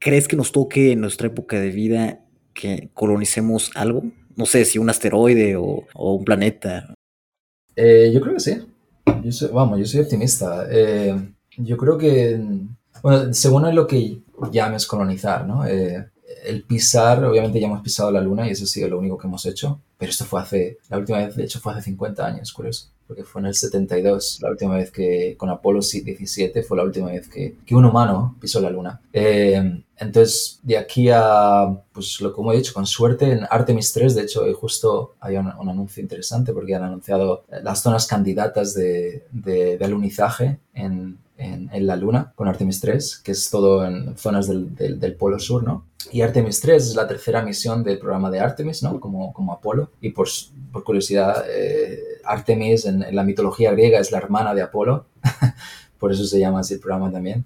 ¿crees que nos toque en nuestra época de vida que colonicemos algo? No sé si un asteroide o, un planeta. Eh, yo creo que sí. vamos, yo soy optimista. Eh, yo creo que, bueno, según lo que llames colonizar, ¿no? Eh, el pisar, obviamente ya hemos pisado la luna y eso ha sido lo único que hemos hecho, pero esto fue hace, la última vez de hecho fue hace 50 años, curioso, porque fue en el 72, la última vez que, con Apolo 17 fue la última vez que, que un humano pisó la luna. Eh, entonces, de aquí a, pues lo como he dicho, con suerte, en Artemis 3, de hecho, justo hay un, anuncio interesante porque han anunciado las zonas candidatas de, de, de alunizaje en, en, la Luna con Artemis 3, que es todo en zonas del, del, Polo Sur, ¿no? Y Artemis 3 es la tercera misión del programa de Artemis, ¿no? Como, como Apolo. Y por, por curiosidad, eh, Artemis en, la mitología griega es la hermana de Apolo, por eso se llama así el programa también.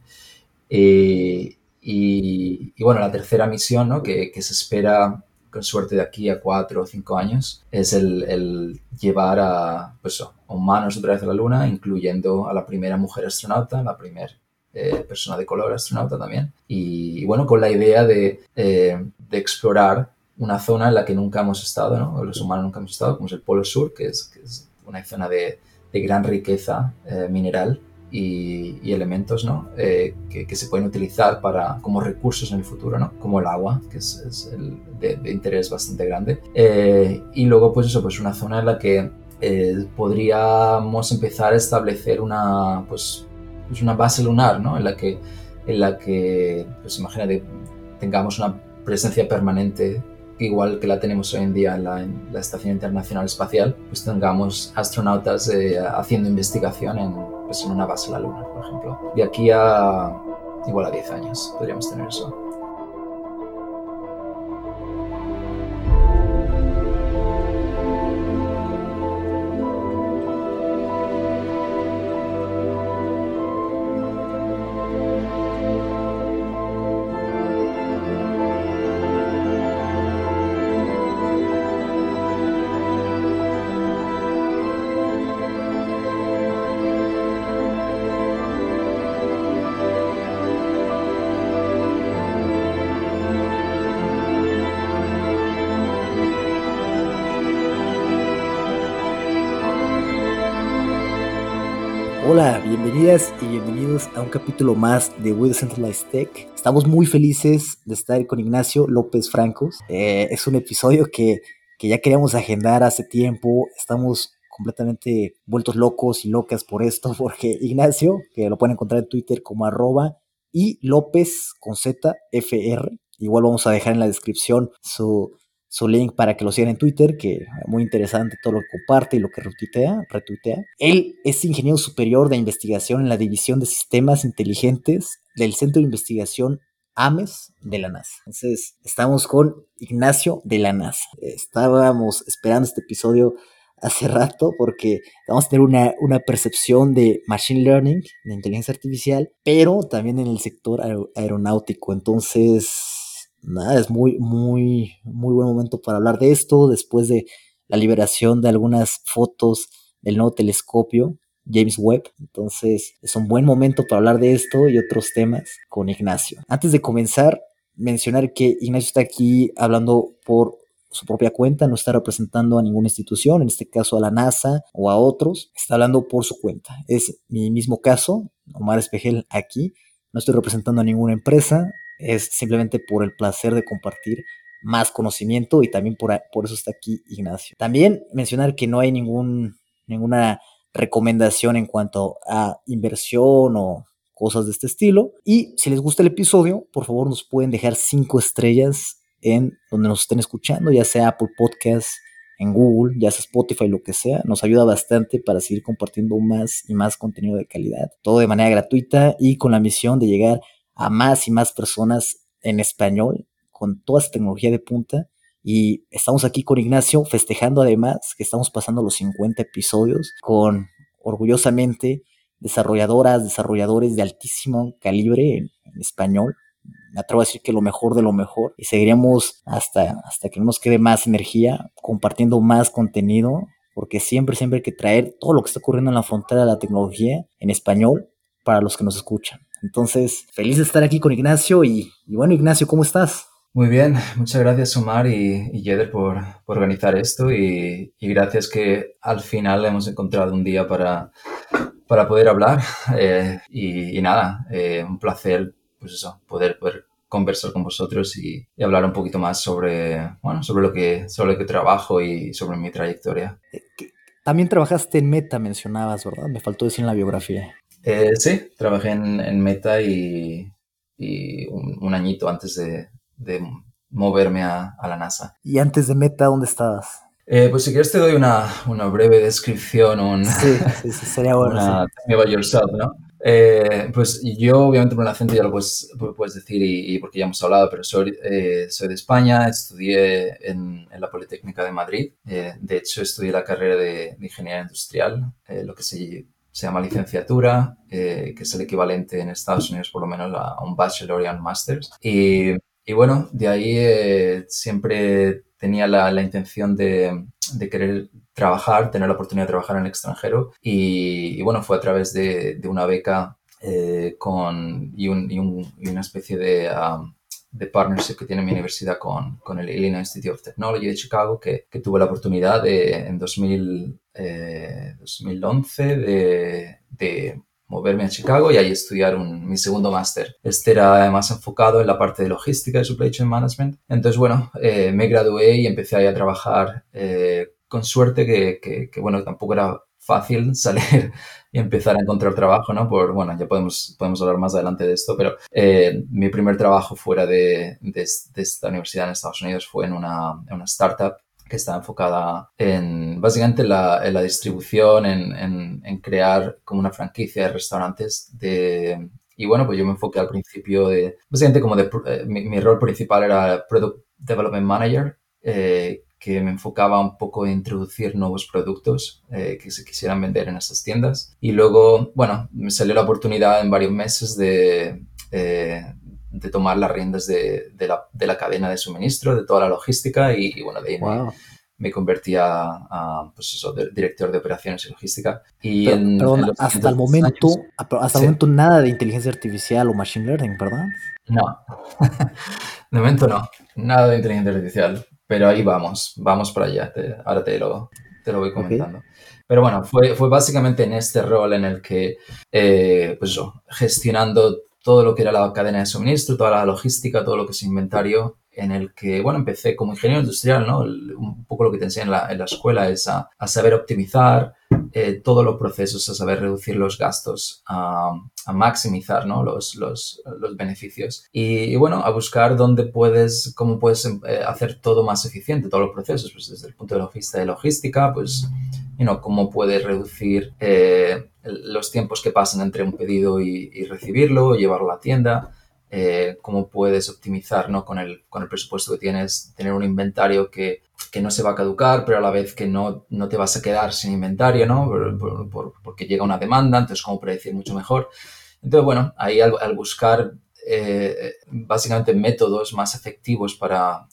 Y, y, y bueno, la tercera misión, ¿no? Que, que se espera con suerte de aquí a cuatro o cinco años, es el, llevar a, pues, humanos otra vez a la Luna, incluyendo a la primera mujer astronauta, la primera eh, persona de color astronauta también. Y, bueno, con la idea de, eh, de, explorar una zona en la que nunca hemos estado, ¿no? los humanos nunca hemos estado, como es el Polo Sur, que es, que es una zona de, de gran riqueza eh, mineral y, elementos ¿no? Eh, que, se pueden utilizar para, como recursos en el futuro, ¿no? como el agua, que es, el de, interés bastante grande. Eh, y luego, pues eso, pues una zona en la que eh, podríamos empezar a establecer una, pues, pues, una base lunar, ¿no? en la que, en la que pues imagínate, tengamos una presencia permanente igual que la tenemos hoy en día en la, Estación Internacional Espacial, pues tengamos astronautas haciendo investigación en, pues en una base en la Luna, por ejemplo. De aquí a igual a 10 años podríamos tener eso. Capítulo más de We Decentralized Tech. Estamos muy felices de estar con Ignacio López Francos. Eh, es un episodio que, que ya queríamos agendar hace tiempo. Estamos completamente vueltos locos y locas por esto, porque Ignacio, que lo pueden encontrar en Twitter como arroba y López con Z, FR. Igual vamos a dejar en la descripción su, su link para que lo sigan en Twitter, que es muy interesante todo lo que comparte y lo que retuitea, retuitea. Él es ingeniero superior de investigación en la División de Sistemas Inteligentes del Centro de Investigación AMES de la NASA. Entonces, estamos con Ignacio de la NASA. Estábamos esperando este episodio hace rato porque vamos a tener una, una percepción de machine learning, de inteligencia artificial, pero también en el sector aeronáutico. Entonces, nada, es muy, muy, muy buen momento para hablar de esto después de la liberación de algunas fotos del nuevo telescopio James Webb. Entonces es un buen momento para hablar de esto y otros temas con Ignacio. Antes de comenzar, mencionar que Ignacio está aquí hablando por su propia cuenta, no está representando a ninguna institución, en este caso a la NASA o a otros, está hablando por su cuenta. Es mi mismo caso, Omar Espejel aquí, no estoy representando a ninguna empresa, es simplemente por el placer de compartir más conocimiento y también por, por eso está aquí Ignacio. También mencionar que no hay ningún, ninguna recomendación en cuanto a inversión o cosas de este estilo. Y si les gusta el episodio, por favor nos pueden dejar cinco estrellas en donde nos estén escuchando, ya sea Apple Podcasts, en Google, ya sea Spotify, lo que sea. Nos ayuda bastante para seguir compartiendo más y más contenido de calidad. Todo de manera gratuita y con la misión de llegar a más y más personas en español con toda esta tecnología de punta. Y estamos aquí con Ignacio festejando además que estamos pasando los 50 episodios con orgullosamente desarrolladoras, desarrolladores de altísimo calibre en, español. Me atrevo a decir que lo mejor de lo mejor. Y seguiremos hasta, hasta que no nos quede más energía, compartiendo más contenido, porque siempre, siempre hay que traer todo lo que está ocurriendo en la frontera de la tecnología en español para los que nos escuchan. Entonces, feliz de estar aquí con Ignacio y, bueno, Ignacio, ¿cómo estás? Muy bien, muchas gracias Omar y, y Yeder por, organizar esto y, gracias que al final hemos encontrado un día para, para poder hablar eh, y, nada, eh, un placer pues eso, poder, poder conversar con vosotros y, hablar un poquito más sobre, bueno, sobre lo que, sobre lo que trabajo y sobre mi trayectoria. Eh, también trabajaste en Meta, mencionabas, ¿verdad? Me faltó decir en la biografía. Eh, sí, trabajé en, Meta y, un, añito antes de, moverme a, la NASA. ¿Y antes de Meta, dónde estabas? Eh, pues si quieres te doy una, breve descripción, un, sí, sí, sí, sería bueno. Una, about yourself, ¿no? Eh, pues yo, obviamente, por el acento ya lo puedes, puedes decir y, porque ya hemos hablado, pero soy, soy de España, estudié en, la Politécnica de Madrid. de hecho, estudié la carrera de, de Ingeniería Industrial, lo que se se llama licenciatura, eh, que es el equivalente en Estados Unidos por lo menos a un bachelor y un master's. Y, y bueno, de ahí eh, siempre tenía la, la intención de, de, querer trabajar, tener la oportunidad de trabajar en el extranjero. Y, bueno, fue a través de, de una beca eh, con, y, un, y, un, y, una especie de... Um, de partnership que tiene mi universidad con, con, el Illinois Institute of Technology de Chicago, que, que tuve la oportunidad de, en 2000, 2011 eh, de, moverme a Chicago y ahí estudiar un, mi segundo máster. Este era más enfocado en la parte de logística y supply chain management. Entonces, bueno, eh, me gradué y empecé ahí a trabajar eh, con suerte que, que, que, bueno, tampoco era fácil salir y empezar a encontrar trabajo, ¿no? Por, bueno, ya podemos, podemos hablar más adelante de esto, pero mi primer trabajo fuera de, de, esta universidad en Estados Unidos fue en una, en una startup que está enfocada en básicamente la, en la distribución, en, en, crear como una franquicia de restaurantes de... Y bueno, pues yo me enfoqué al principio de... Básicamente como de... Eh, mi, rol principal era Product Development Manager, eh, que me enfocaba un poco en introducir nuevos productos eh, que se quisieran vender en estas tiendas. Y luego, bueno, me salió la oportunidad en varios meses de, de tomar las riendas de, de, la, de, la, cadena de suministro, de toda la logística y, bueno, de ahí me, convertí a, pues eso, director de operaciones y logística. Y en, hasta el momento, hasta el momento nada de inteligencia artificial o machine learning, ¿verdad? No, de momento no, nada de inteligencia artificial, pero ahí vamos, vamos para allá, ahora te lo, te lo voy comentando. Pero bueno, fue, fue básicamente en este rol en el que, eh, pues yo, gestionando todo lo que era la cadena de suministro, toda la logística, todo lo que es inventario, en el que, bueno, empecé como ingeniero industrial, ¿no? un poco lo que te enseñan en la, escuela es a, saber optimizar eh, todos los procesos, a saber reducir los gastos, a, maximizar, ¿no? Los, los, los beneficios. Y, bueno, a buscar dónde puedes, cómo puedes eh, hacer todo más eficiente, todos los procesos, pues desde el punto de vista de logística, pues, you know, cómo puedes reducir eh, los tiempos que pasan entre un pedido y, recibirlo, llevarlo a la tienda, eh, cómo puedes optimizar ¿no? con, el, con el presupuesto que tienes, tener un inventario que, que, no se va a caducar, pero a la vez que no, no te vas a quedar sin inventario, ¿no? porque llega una demanda, entonces cómo predecir mucho mejor. Entonces, bueno, ahí al, buscar eh, básicamente métodos más efectivos para,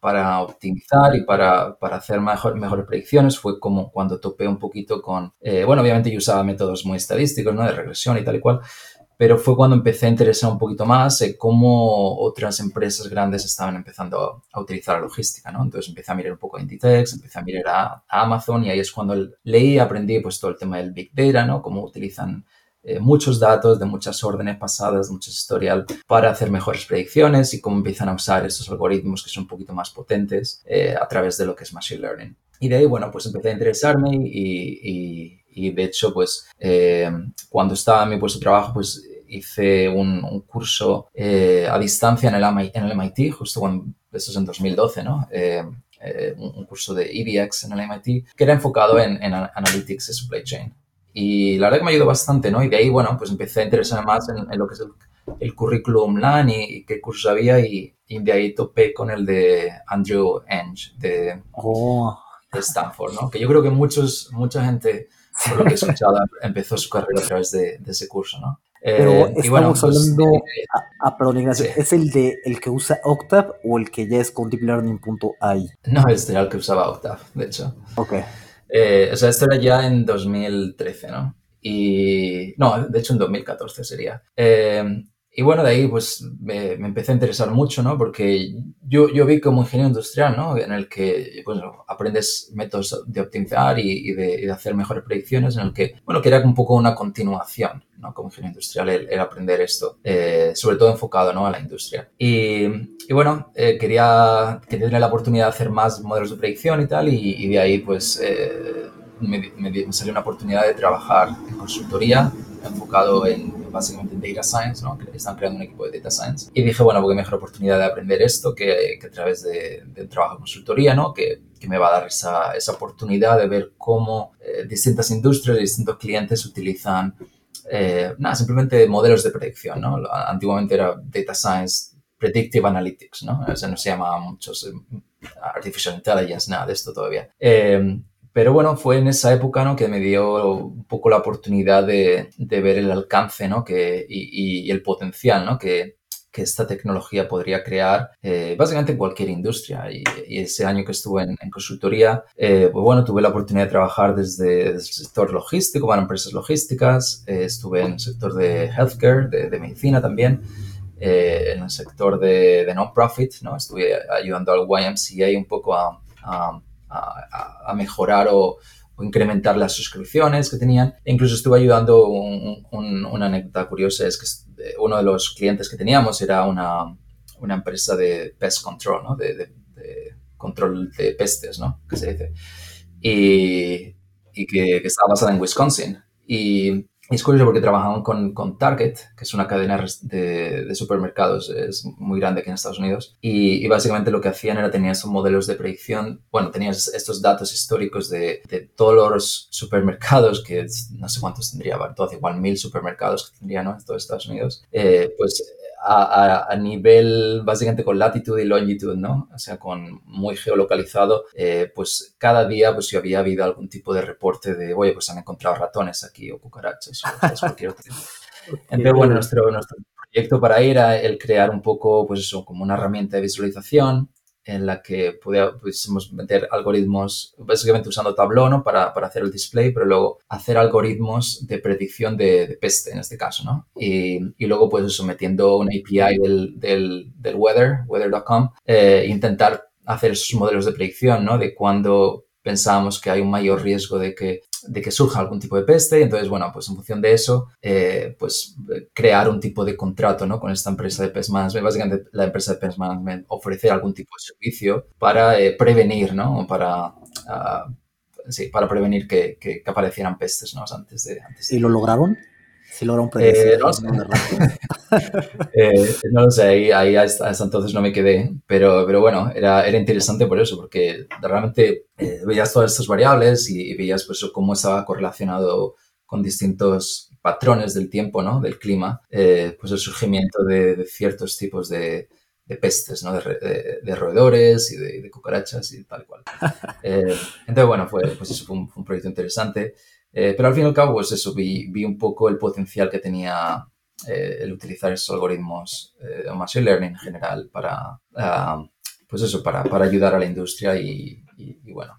para optimizar y para, para hacer mejor, mejores predicciones fue como cuando topé un poquito con, eh, bueno, obviamente yo usaba métodos muy estadísticos, ¿no? De regresión y tal y cual, pero fue cuando empecé a interesar un poquito más en cómo otras empresas grandes estaban empezando a, utilizar la logística, ¿no? Entonces empecé a mirar un poco a Inditex, empecé a mirar a, a Amazon y ahí es cuando leí, aprendí pues todo el tema del Big Data, ¿no? Cómo utilizan eh, muchos datos de muchas órdenes pasadas, mucho historial para hacer mejores predicciones y cómo empiezan a usar estos algoritmos que son un poquito más potentes eh, a través de lo que es Machine Learning. Y de ahí, bueno, pues empecé a interesarme y, y, de hecho, pues eh, cuando estaba en mi puesto de trabajo, pues hice un, un curso a distancia en el, MIT, en el MIT, justo cuando, eso es en 2012, ¿no? un, curso de EDX en el MIT, que era enfocado en, en Analytics y Supply Chain. Y la verdad que me ayudó bastante, ¿no? Y de ahí, bueno, pues empecé a interesarme más en, lo que es el, currículum online y, qué cursos había y, de ahí topé con el de Andrew Enge de, oh. de, Stanford, ¿no? Que yo creo que muchos, mucha gente, por lo que he escuchado, empezó su carrera a través de, ese curso, ¿no? Pero eh, estamos pues, hablando, eh, ah, perdón, Ignacio, ¿es el de el que usa Octave o el que ya es con Deep Learning.ai? No, este era el que usaba Octave, de hecho. Ok. Eh, o sea, esto era ya en 2013, ¿no? y no, de hecho en 2014 sería. Y bueno, de ahí pues me, me, empecé a interesar mucho, ¿no? Porque yo, yo vi como ingeniero industrial, ¿no? En el que, bueno, aprendes métodos de optimizar y, y, de, y, de, hacer mejores predicciones, en el que, bueno, que era un poco una continuación, ¿no? Como ingeniero industrial, el, el aprender esto, eh, sobre todo enfocado, ¿no? A la industria. Y, y bueno, eh, quería, quería tener la oportunidad de hacer más modelos de predicción y tal, y de ahí pues eh, me, me, me salió una oportunidad de trabajar en consultoría enfocado en básicamente en Data Science, ¿no? están creando un equipo de Data Science. Y dije, bueno, porque mejor oportunidad de aprender esto que, que a través de, de, un trabajo de consultoría, ¿no? que, que me va a dar esa, esa oportunidad de ver cómo eh, distintas industrias distintos clientes utilizan, eh, nada, simplemente modelos de predicción. ¿no? Antiguamente era Data Science Predictive Analytics, ¿no? O sea, no se llama muchos eh, Artificial Intelligence, nada de esto todavía. Eh, pero bueno, fue en esa época ¿no? que me dio un poco la oportunidad de, de ver el alcance ¿no? que, y, y, el potencial ¿no? que, que esta tecnología podría crear eh, básicamente en cualquier industria. Y, y, ese año que estuve en, en consultoría, eh, pues bueno, tuve la oportunidad de trabajar desde, desde el sector logístico para empresas logísticas, eh, estuve en el sector de healthcare, de, de medicina también. Eh, en el sector de, de non-profit, ¿no? estuve ayudando al YMCA un poco a, a a, mejorar o, incrementar las suscripciones que tenían. E incluso estuve ayudando, un, un, una anécdota curiosa es que uno de los clientes que teníamos era una, empresa de pest control, ¿no? de, control de pestes, ¿no? que se dice, y, que, estaba basada en Wisconsin. Es curioso porque trabajaban con, con, Target, que es una cadena de, de, supermercados, es muy grande aquí en Estados Unidos, y, y, básicamente lo que hacían era tenían estos modelos de predicción, bueno, tenías estos datos históricos de, de todos los supermercados, que no sé cuántos tendría, todo igual mil supermercados que tendría, ¿no? En todos Estados Unidos, eh, pues a, a, a, nivel básicamente con latitud y longitud, ¿no? O sea, con muy geolocalizado, eh, pues cada día pues si había habido algún tipo de reporte de, oye, pues han encontrado ratones aquí o cucarachas o, cualquier otro. Entonces, bueno, nuestro, nuestro proyecto para ir era el crear un poco, pues eso, como una herramienta de visualización en la que pudiésemos meter algoritmos, básicamente usando Tableau ¿no? para, para, hacer el display, pero luego hacer algoritmos de predicción de, de peste en este caso, ¿no? Y, y, luego pues eso, metiendo una API del, del, weather, weather.com, eh, intentar hacer esos modelos de predicción, ¿no? De cuando pensábamos que hay un mayor riesgo de que, de que surja algún tipo de peste. Y entonces, bueno, pues en función de eso, eh, pues crear un tipo de contrato ¿no? con esta empresa de pest management. Básicamente, la empresa de pest management ofrecer algún tipo de servicio para eh, prevenir, ¿no? Para, uh, sí, para prevenir que, que, que, aparecieran pestes ¿no? antes de... Antes de... ¿Y lo lograron? Si. Eh, no, sé. eh, no, lo sé, ahí, ahí hasta, hasta, entonces no me quedé, pero, pero bueno, era, era interesante por eso, porque realmente eh, veías todas estas variables y, y, veías pues cómo estaba correlacionado con distintos patrones del tiempo, ¿no? Del clima, eh, pues el surgimiento de, de ciertos tipos de, de pestes, ¿no? De, de, de roedores y de, de, cucarachas y tal cual. Eh, entonces, bueno, fue, pues eso fue un, fue un proyecto interesante. Eh, pero al fin y al cabo, pues eso, vi, vi un poco el potencial que tenía eh, el utilizar esos algoritmos eh, o machine learning en general para, uh, pues eso, para, para, ayudar a la industria y, y, y bueno.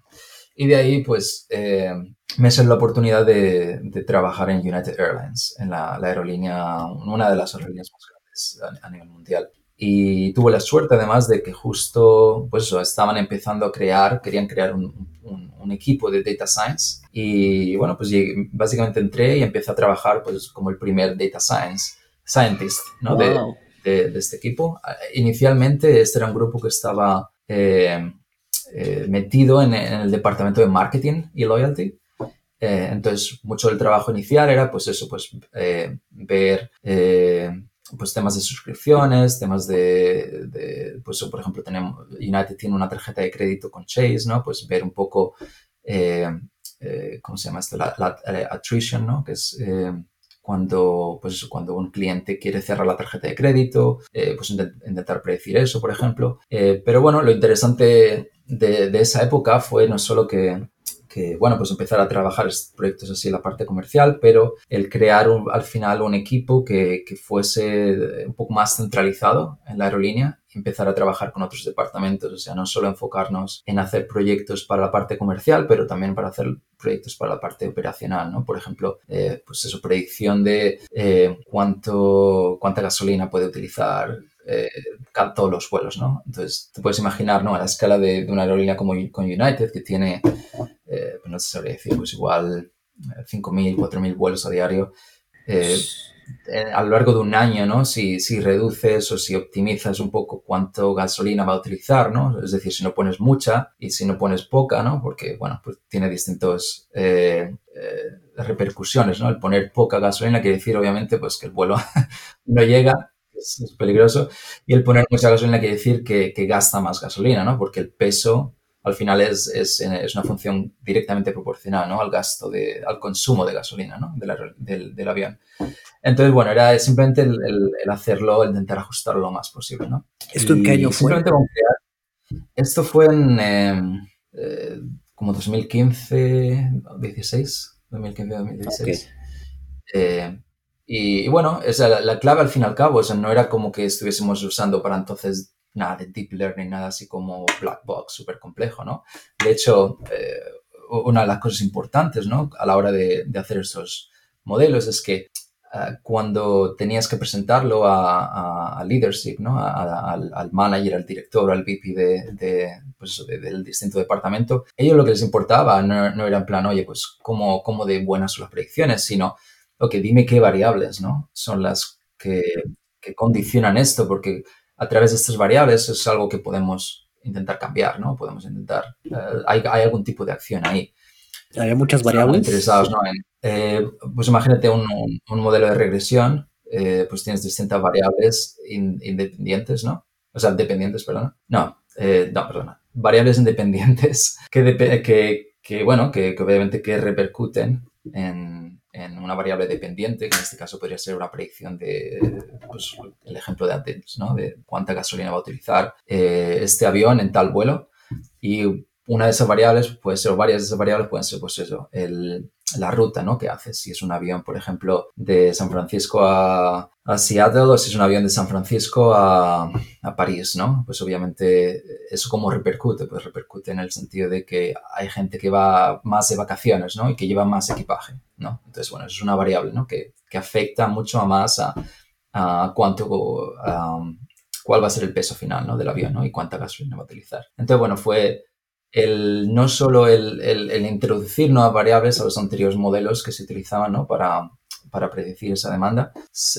Y de ahí, pues, eh, me salió la oportunidad de, de, trabajar en United Airlines, en la, la, aerolínea, una de las aerolíneas más grandes a, a nivel mundial y tuve la suerte además de que justo pues estaban empezando a crear, querían crear un, un, un, equipo de data science y bueno pues básicamente entré y empecé a trabajar pues como el primer data science scientist ¿no? Wow. De, de, de, este equipo. Inicialmente este era un grupo que estaba eh, eh, metido en, en, el departamento de marketing y loyalty. Eh, entonces mucho del trabajo inicial era pues eso, pues eh, ver eh, pues temas de suscripciones, temas de, pues por ejemplo tenemos, United tiene una tarjeta de crédito con Chase, ¿no? Pues ver un poco, eh, eh, ¿cómo se llama esto? La, la attrition, ¿no? Que es eh, cuando, pues cuando un cliente quiere cerrar la tarjeta de crédito, eh, pues intentar predecir eso, por ejemplo. Eh, pero bueno, lo interesante de, de esa época fue no solo que que, bueno, pues empezar a trabajar proyectos así en la parte comercial, pero el crear un, al final un equipo que, que, fuese un poco más centralizado en la aerolínea empezar a trabajar con otros departamentos, o sea, no solo enfocarnos en hacer proyectos para la parte comercial, pero también para hacer proyectos para la parte operacional, ¿no? Por ejemplo, eh, pues eso, predicción de eh, cuánto, cuánta gasolina puede utilizar eh, todos los vuelos, ¿no? Entonces, te puedes imaginar, ¿no? A la escala de, una aerolínea como con United, que tiene, no sabría decir, pues igual 5.000, 4.000 vuelos a diario, eh, a lo largo de un año, ¿no? Si, si, reduces o si optimizas un poco cuánto gasolina va a utilizar, ¿no? Es decir, si no pones mucha y si no pones poca, ¿no? Porque, bueno, pues tiene distintas eh, eh, repercusiones, ¿no? El poner poca gasolina quiere decir, obviamente, pues que el vuelo no llega, es, es, peligroso, y el poner mucha gasolina quiere decir que, que gasta más gasolina, ¿no? Porque el peso al final es, es, es, una función directamente proporcional ¿no? al gasto, de, al consumo de gasolina ¿no? del, del, avión. Entonces, bueno, era simplemente el, el, hacerlo, el intentar ajustarlo lo más posible. ¿no? ¿Esto en qué año fue? esto fue en em, eh, como 2015, 16, 2015, 2016. Eh, y, bueno, esa, la, la, clave al fin y al cabo, o sea, no era como que estuviésemos usando para entonces nada de deep learning, nada así como black box, súper complejo, ¿no? De hecho, eh, una de las cosas importantes, ¿no? A la hora de, hacer estos modelos es que uh, cuando tenías que presentarlo a, a, leadership, ¿no? A, al, manager, al director, al VP de, de, pues del distinto departamento, ellos lo que les importaba no, no, era en plan, oye, pues cómo, cómo de buenas son las predicciones, sino, ok, dime qué variables, ¿no? Son las que, que condicionan esto, porque a través de estas variables es algo que podemos intentar cambiar, ¿no? Podemos intentar, eh, hay, hay, algún tipo de acción ahí. ¿Hay muchas variables? Interesados, ¿no? Eh, pues imagínate un, un, modelo de regresión, eh, pues tienes distintas variables in, independientes, ¿no? O sea, dependientes, perdón. No, no, perdona. Variables independientes que, que, que bueno, que, que obviamente que repercuten en, en una variable dependiente, que en este caso podría ser una predicción de, pues, el ejemplo de antes, ¿no? De cuánta gasolina va a utilizar eh, este avión en tal vuelo. Y una de esas variables puede ser, o varias de esas variables pueden ser, pues eso, el, la ruta, ¿no? Que hace. Si es un avión, por ejemplo, de San Francisco a, Seattle o si es un avión de San Francisco a, a, París, ¿no? Pues obviamente eso como repercute, pues repercute en el sentido de que hay gente que va más de vacaciones, ¿no? Y que lleva más equipaje, ¿no? Entonces, bueno, eso es una variable, ¿no? Que, que afecta mucho más a, a cuánto, cuál va a ser el peso final, ¿no? Del avión, ¿no? Y cuánta gasolina va a utilizar. Entonces, bueno, fue el, no solo el, introducir nuevas variables a los anteriores modelos que se utilizaban ¿no? para, para predecir esa demanda,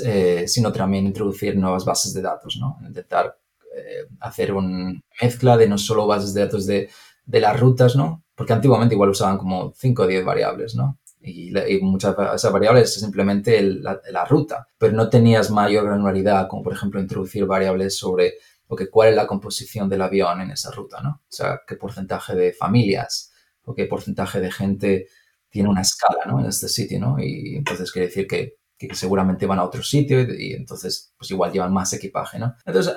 eh, sino también introducir nuevas bases de datos, ¿no? intentar eh, hacer una mezcla de no solo bases de datos de, de, las rutas, ¿no? porque antiguamente igual usaban como 5 o 10 variables, ¿no? Y, y, muchas de esas variables es simplemente la, la, ruta, pero no tenías mayor granularidad, como por ejemplo introducir variables sobre o que cuál es la composición del avión en esa ruta, ¿no? O sea, qué porcentaje de familias o qué porcentaje de gente tiene una escala, ¿no? En este sitio, ¿no? Y entonces quiere decir que, que seguramente van a otro sitio y, y, entonces pues igual llevan más equipaje, ¿no? Entonces,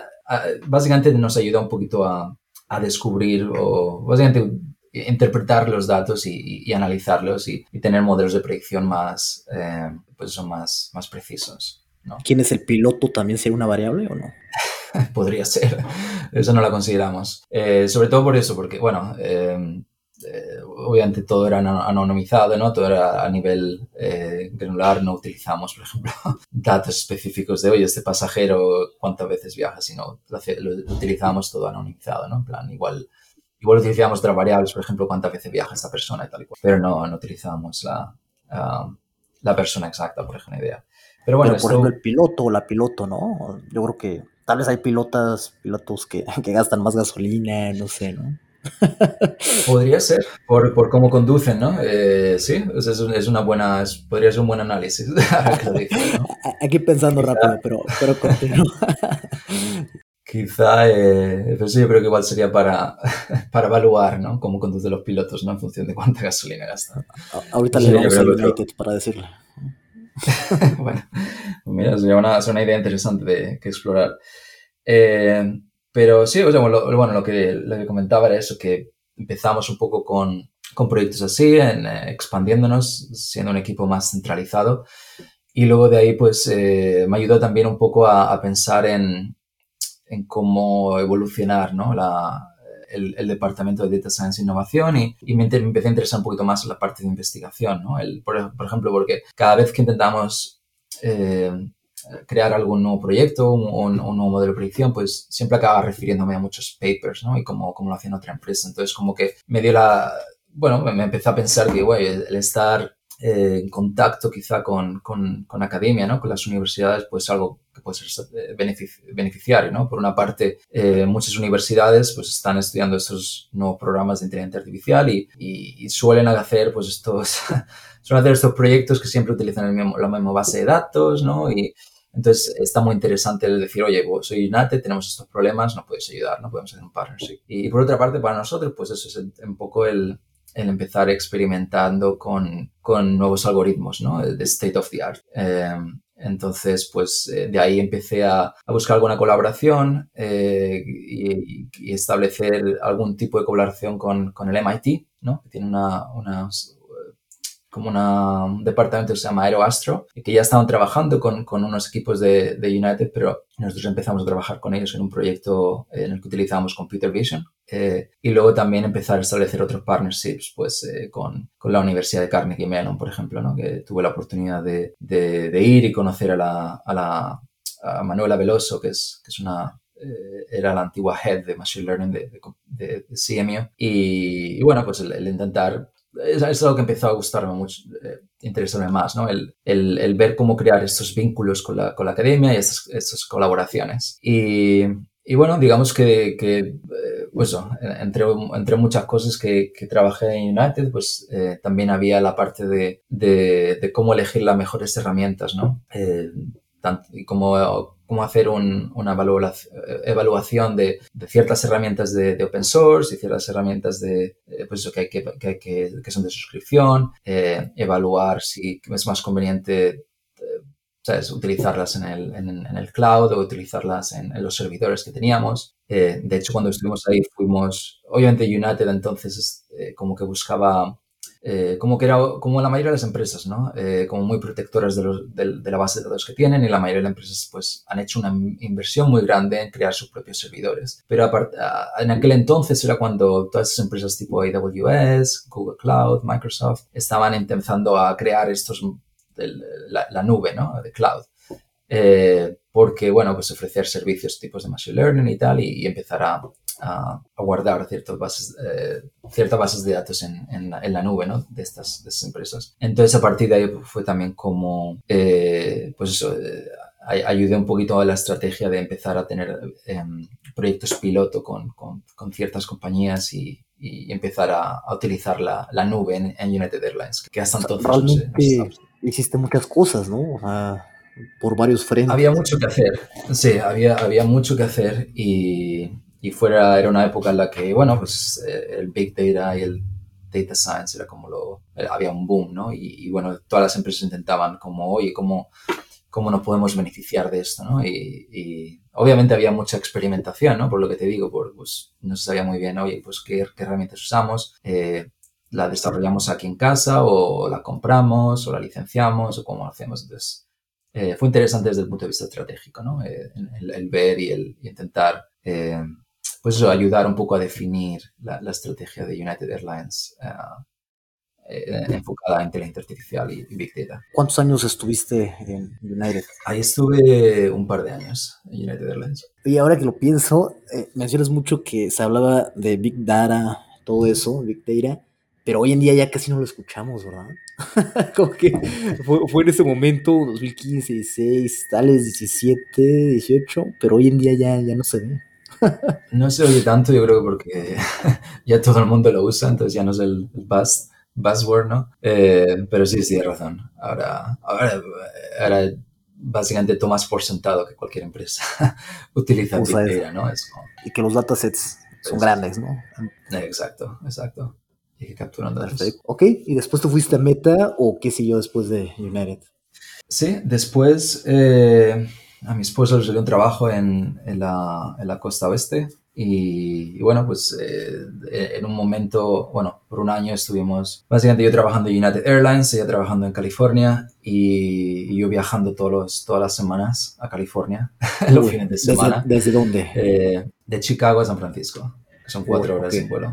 básicamente nos ayuda un poquito a, a descubrir o básicamente interpretar los datos y, y analizarlos y, y, tener modelos de predicción más, eh, pues son más, más precisos. ¿no? ¿Quién es el piloto? ¿También sería una variable o no? podría ser. Eso no la consideramos. Eh, sobre todo por eso, porque, bueno, eh, eh, obviamente todo era anonimizado, ¿no? Todo era a nivel eh, granular, no utilizamos, por ejemplo, datos específicos de, oye, este pasajero, cuántas veces viaja, sino lo, utilizamos todo anonimizado, ¿no? En plan, igual, igual utilizamos otras variables, por ejemplo, cuántas veces viaja esta persona y tal y cual, pero no, no utilizamos la, uh, la persona exacta, por ejemplo, idea. Pero bueno, pero, por esto... ejemplo, el piloto o la piloto, ¿no? Yo creo que tal vez hay pilotas, pilotos que, que gastan más gasolina, no sé, ¿no? Podría ser, por, por cómo conducen, ¿no? Eh, sí, es, es, una buena, es, podría ser un buen análisis. Aquí pensando Quizá, rápido, pero, pero continúo. Quizá, eh, pero sí, yo creo que igual sería para, para evaluar, ¿no? Cómo conducen los pilotos, ¿no? En función de cuánta gasolina gastan. Ahorita le vamos a United para decirle. bueno, mira, sería una, es una idea interesante de que explorar. Eh, pero sí, o sea, lo, bueno, lo que, lo que comentaba era eso, que empezamos un poco con, con proyectos así, en, eh, expandiéndonos, siendo un equipo más centralizado. Y luego de ahí, pues, eh, me ayudó también un poco a, a pensar en, en cómo evolucionar ¿no? la, el, departamento de Data Science e Innovación y, y me, empecé a interesar un poquito más la parte de investigación, ¿no? El, por, ejemplo, porque cada vez que intentamos eh, crear algún nuevo proyecto, un, un, nuevo modelo de predicción, pues siempre acaba refiriéndome a muchos papers, ¿no? Y cómo, cómo lo hacía en otra empresa. Entonces, como que me dio la... Bueno, me empecé a pensar que, güey, el estar eh, en contacto quizá con, con, con, academia, ¿no? Con las universidades, pues algo que puede ser eh, beneficiario, ¿no? Por una parte, eh, muchas universidades pues están estudiando estos nuevos programas de inteligencia artificial y, y, suelen hacer pues estos, suelen hacer estos proyectos que siempre utilizan la misma base de datos, ¿no? Y, entonces está muy interesante el decir, oye, soy INATE, tenemos estos problemas, nos puedes ayudar, no podemos hacer un partnership. Y por otra parte, para nosotros, pues eso es un poco el, el empezar experimentando con, con, nuevos algoritmos, ¿no? De state of the art. Eh, entonces, pues eh, de ahí empecé a, a buscar alguna colaboración eh, y, establecer algún tipo de colaboración con, con el MIT, ¿no? Que tiene una, como una, un departamento que se llama Aeroastro, que ya estaban trabajando con, con unos equipos de, de, United, pero nosotros empezamos a trabajar con ellos en un proyecto en el que utilizábamos Computer Vision. Eh, y luego también empezar a establecer otros partnerships pues, eh, con, con, la Universidad de Carnegie Mellon, por ejemplo, ¿no? que tuve la oportunidad de, de, de ir y conocer a, la, a, la, a Manuela Veloso, que es, que es una eh, era la antigua head de Machine Learning de, de, de CMU. Y, y, bueno, pues el, el intentar es, es, algo que empezó a gustarme mucho, eh, interesarme más, ¿no? El, el, el, ver cómo crear estos vínculos con la, con la academia y estas, estas colaboraciones. Y, y, bueno, digamos que, que eh, pues, entre, entre muchas cosas que, que trabajé en United, pues eh, también había la parte de, de, de, cómo elegir las mejores herramientas, ¿no? Eh, tanto, y cómo cómo hacer un, una evaluación de, ciertas herramientas de, open source y ciertas herramientas de, eh, pues que, que, que, son de suscripción, eh, evaluar si es más conveniente eh, utilizarlas en el, en, el cloud o utilizarlas en, los servidores que teníamos. Eh, de hecho, cuando estuvimos ahí fuimos, obviamente United entonces eh, como que buscaba eh, como que era como la mayoría de las empresas, ¿no? Eh, como muy protectoras de, los, de, la base de datos que tienen y la mayoría de las empresas pues han hecho una inversión muy grande en crear sus propios servidores. Pero apart, en aquel entonces era cuando todas esas empresas tipo AWS, Google Cloud, Microsoft estaban empezando a crear estos, la, la nube, ¿no? De cloud. Eh, porque, bueno, pues ofrecer servicios tipos de machine learning y tal y, y empezar a, a, a guardar ciertas bases, eh, ciertas bases de datos en, en, la, en, la, nube ¿no? de, estas, de estas empresas. Entonces, a partir de ahí fue también como, eh, pues eso, eh, ayudé un poquito a la estrategia de empezar a tener em, proyectos piloto con, con, con, ciertas compañías y, y empezar a, a utilizar la, la, nube en, en, United Airlines, que hasta entonces... No sé, hiciste muchas cosas, ¿no? O sea, por varios frentes. Había mucho que hacer, sí, había, había mucho que hacer y, y fuera, era una época en la que, bueno, pues eh, el Big Data y el Data Science era como lo, eh, había un boom, ¿no? Y, y, bueno, todas las empresas intentaban como, oye, ¿cómo, cómo nos podemos beneficiar de esto, ¿no? Y, y, obviamente había mucha experimentación, ¿no? Por lo que te digo, por, pues no se sabía muy bien, oye, pues qué, qué herramientas usamos, eh, la desarrollamos aquí en casa o la compramos o la licenciamos o cómo hacemos. Entonces, eh, fue interesante desde el punto de vista estratégico, ¿no? Eh, el, el, ver y el y intentar eh, pues eso, ayudar un poco a definir la, la estrategia de United Airlines uh, eh, enfocada a inteligencia artificial y, y, Big Data. ¿Cuántos años estuviste en United? Ahí estuve un par de años en United Airlines. Y ahora que lo pienso, eh, mencionas mucho que se hablaba de Big Data, todo eso, Big Data, pero hoy en día ya casi no lo escuchamos, ¿verdad? Como que fue, fue, en ese momento, 2015, 16, tales 17, 18, pero hoy en día ya, ya no se ve. No se oye tanto, yo creo que porque ya todo el mundo lo usa, entonces ya no es el, buzz, buzzword, ¿no? Eh, pero sí, sí, tienes razón. Ahora, ahora, ahora básicamente tomas por sentado que cualquier empresa utiliza Big Data, ¿no? Es como, y que los datasets son es, grandes, ¿no? Exacto, exacto. Y que capturan datos. Perfecto. Ok, ¿y después te fuiste a Meta o qué siguió después de United? Sí, después... Eh, a mi esposo le salió un trabajo en, en, la, en la, costa oeste y, bueno, pues eh, en un momento, bueno, por un año estuvimos, básicamente yo trabajando en United Airlines, ella trabajando en California y, yo viajando todos los, todas las semanas a California, los fines de semana. ¿Desde, dónde? Eh, de Chicago a San Francisco, que son cuatro horas de vuelo.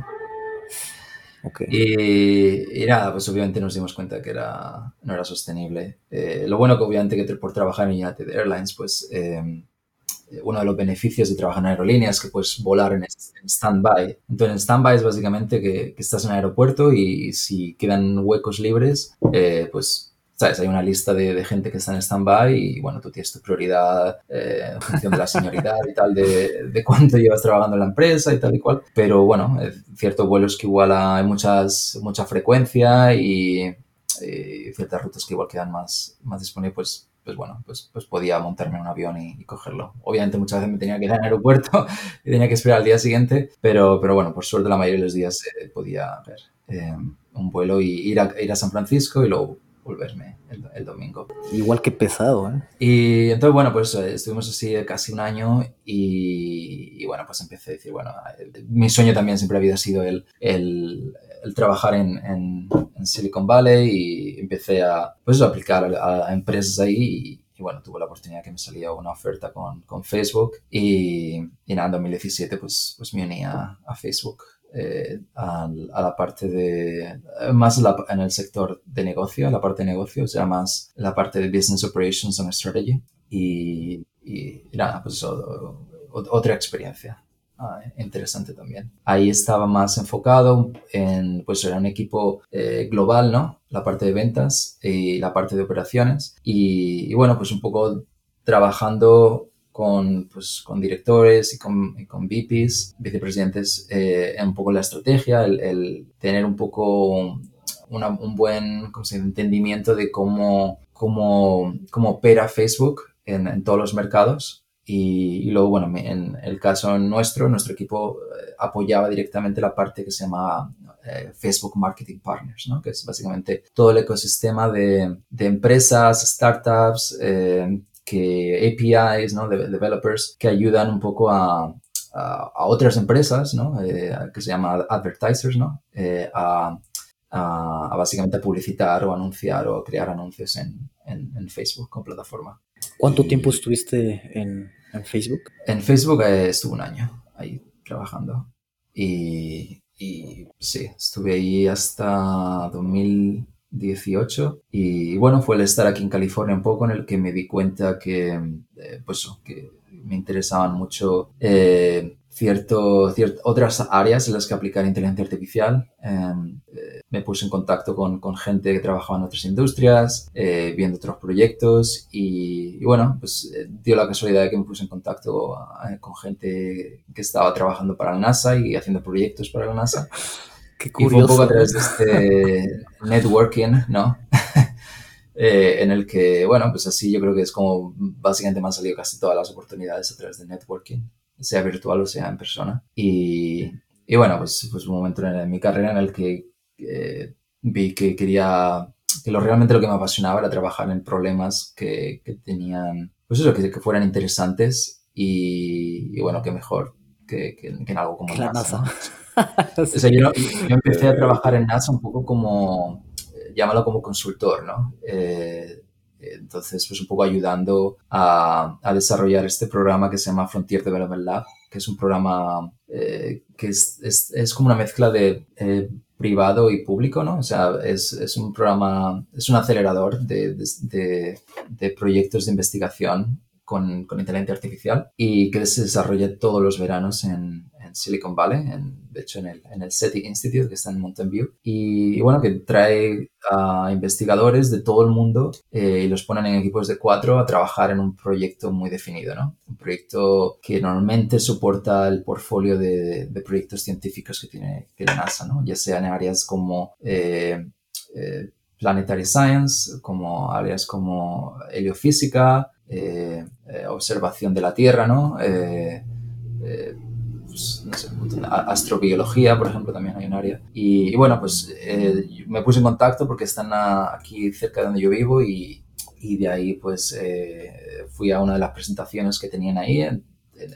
Y, nada, pues obviamente nos dimos cuenta que era, no era sostenible. Eh, lo bueno que obviamente que por trabajar en United Airlines, pues eh, uno de los beneficios de trabajar en aerolíneas es que puedes volar en, stand-by. Entonces, stand-by es básicamente que, que, estás en el aeropuerto y si quedan huecos libres, eh, pues ¿sabes? Hay una lista de, de, gente que está en stand-by y, bueno, tú tienes tu prioridad eh, en función de la señoridad y tal, de, de, cuánto llevas trabajando en la empresa y tal y cual. Pero, bueno, ciertos vuelos que igual hay muchas, mucha frecuencia y, y, ciertas rutas que igual quedan más, más disponibles, pues pues bueno, pues, pues podía montarme en un avión y, cogerlo. Obviamente muchas veces me tenía que ir al aeropuerto y tenía que esperar al día siguiente, pero, pero bueno, por suerte la mayoría de los días eh, podía ver eh, un vuelo y ir a, ir a San Francisco y luego volverme el, domingo. Igual que pesado, ¿eh? Y entonces, bueno, pues eh, estuvimos así casi un año y, bueno, pues empecé a decir, bueno, mi sueño también siempre había sido el, el, trabajar en, en, Silicon Valley y empecé a, pues, a aplicar a, empresas ahí y, bueno, tuve la oportunidad que me salía una oferta con, con Facebook y, y nada, en 2017 pues, pues me uní a, a Facebook eh, a, la parte de, más en el sector de negocio, la parte de negocio, o sea, más la parte de Business Operations and Strategy. Y, y nada, pues otra experiencia ah, interesante también. Ahí estaba más enfocado en, pues era un equipo eh, global, ¿no? La parte de ventas y la parte de operaciones. Y, y bueno, pues un poco trabajando con, pues, con directores y con, y con VPs, vicepresidentes, eh, un poco la estrategia, el, el tener un poco una, un buen entendimiento de cómo, cómo, cómo opera Facebook en, en todos los mercados. Y, y, luego, bueno, en el caso nuestro, nuestro equipo eh, apoyaba directamente la parte que se llama eh, Facebook Marketing Partners, ¿no? que es básicamente todo el ecosistema de, de empresas, startups, eh, que APIs, ¿no? De developers que ayudan un poco a, a, otras empresas, ¿no? Eh, que se llama advertisers, ¿no? Eh, a, a, básicamente publicitar o anunciar o crear anuncios en, en, Facebook con plataforma. ¿Cuánto tiempo estuviste en, en, Facebook? En Facebook eh, estuve un año ahí trabajando y, y sí, estuve ahí hasta 2000 18 y bueno, fue el estar aquí en California un poco en el que me di cuenta que, eh, pues, que me interesaban mucho eh, cierto, otras áreas en las que aplicar inteligencia artificial. Em, eh, me puse en contacto con, con, gente que trabajaba en otras industrias, viendo otros proyectos y, y bueno, pues dio la casualidad de que me puse en contacto con gente que estaba trabajando para la NASA y haciendo proyectos para la NASA. Qué curioso. Y fue un poco a través de este networking, ¿no? eh, en el que, bueno, pues así yo creo que es como básicamente me han salido casi todas las oportunidades a través de networking, sea virtual o sea en persona. Y, y bueno, pues, pues un momento en, mi carrera en el que eh, vi que quería, que lo realmente lo que me apasionaba era trabajar en problemas que, que tenían, pues eso, que, que fueran interesantes y, y, bueno, que mejor que, que, en algo como la NASA. yo, empecé a trabajar en NASA un poco como, eh, llámalo como consultor, ¿no? Eh, entonces, pues un poco ayudando a, desarrollar este programa que se llama Frontier Development Lab, que es un programa eh, que es, es, como una mezcla de eh, privado y público, ¿no? O sea, es, es un programa, es un acelerador de, de proyectos de investigación con, con, inteligencia artificial y que se desarrolla todos los veranos en, en Silicon Valley, en, de hecho en el, en el SETI Institute que está en Mountain View. Y, y bueno, que trae a investigadores de todo el mundo eh, y los ponen en equipos de cuatro a trabajar en un proyecto muy definido, ¿no? Un proyecto que normalmente soporta el portfolio de, de proyectos científicos que tiene, que NASA, ¿no? Ya sea en áreas como... Eh, eh, planetary science, como áreas como heliofísica, eh, eh, observación de la Tierra, ¿no? Eh, pues, no sé, astrobiología, por ejemplo, también hay un área. Y, bueno, pues me puse en contacto porque están aquí cerca de donde yo vivo y, y de ahí pues eh, fui a una de las presentaciones que tenían ahí,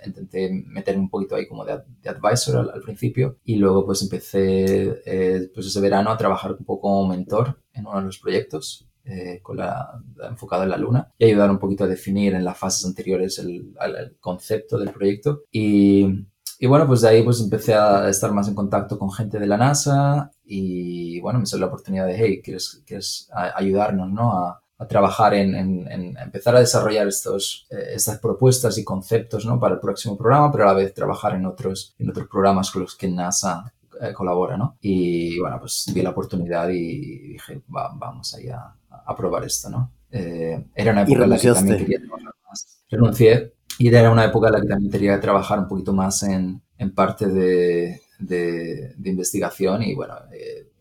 intenté meterme un poquito ahí como de, advisor al, principio y luego pues empecé eh, pues ese verano a trabajar un poco como mentor en uno de los proyectos eh, con la, enfocado en la luna y ayudar un poquito a definir en las fases anteriores el, concepto del proyecto y, y, bueno pues de ahí pues empecé a estar más en contacto con gente de la NASA y bueno me salió la oportunidad de hey quieres, quieres ayudarnos no a trabajar en, en, empezar a desarrollar estos, eh, estas propuestas y conceptos ¿no? para el próximo programa, pero a la vez trabajar en otros, en otros programas con los que NASA eh, colabora. ¿no? Y bueno, pues vi la oportunidad y dije, vamos ahí a, a, probar esto. ¿no? Eh, era una época en la que también quería trabajar más. Renuncié y era una época en la que también quería trabajar un poquito más en, en parte de, de, de, investigación y bueno,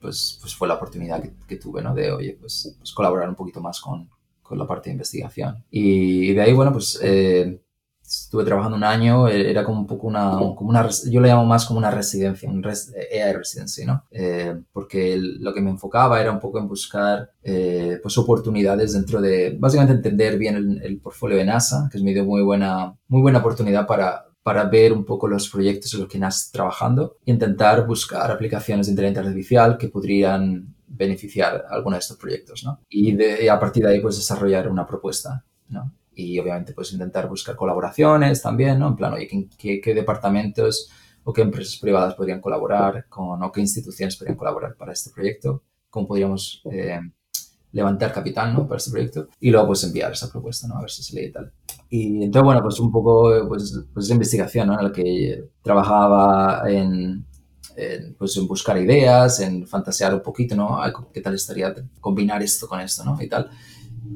pues, pues fue la oportunidad que, tuve, ¿no? De, oye, pues, pues, colaborar un poquito más con, con, la parte de investigación. Y, de ahí, bueno, pues eh, estuve trabajando un año, eh, era como un poco una, como una, yo lo llamo más como una residencia, un res, AI residency, ¿no? Eh, porque lo que me enfocaba era un poco en buscar pues oportunidades dentro de, básicamente entender bien el, el portfolio de NASA, que me dio muy buena, muy buena oportunidad para para ver un poco los proyectos en los que estás trabajando e intentar buscar aplicaciones de inteligencia artificial que podrían beneficiar alguno de estos proyectos, ¿no? Y, de, a partir de ahí, pues, desarrollar una propuesta, ¿no? Y obviamente, pues, intentar buscar colaboraciones también, ¿no? En plan, oye, ¿qué, qué departamentos o qué empresas privadas podrían colaborar con, o qué instituciones podrían colaborar para este proyecto? ¿Cómo podríamos eh, levantar capital, ¿no? Para este proyecto? Y luego, pues, enviar esa propuesta, ¿no? A ver si se lee y tal. Y entonces, bueno, pues un poco pues, pues investigación, ¿no? En la que trabajaba en, pues en buscar ideas, en fantasear un poquito, ¿no? ¿Qué tal estaría combinar esto con esto, ¿no? Y tal.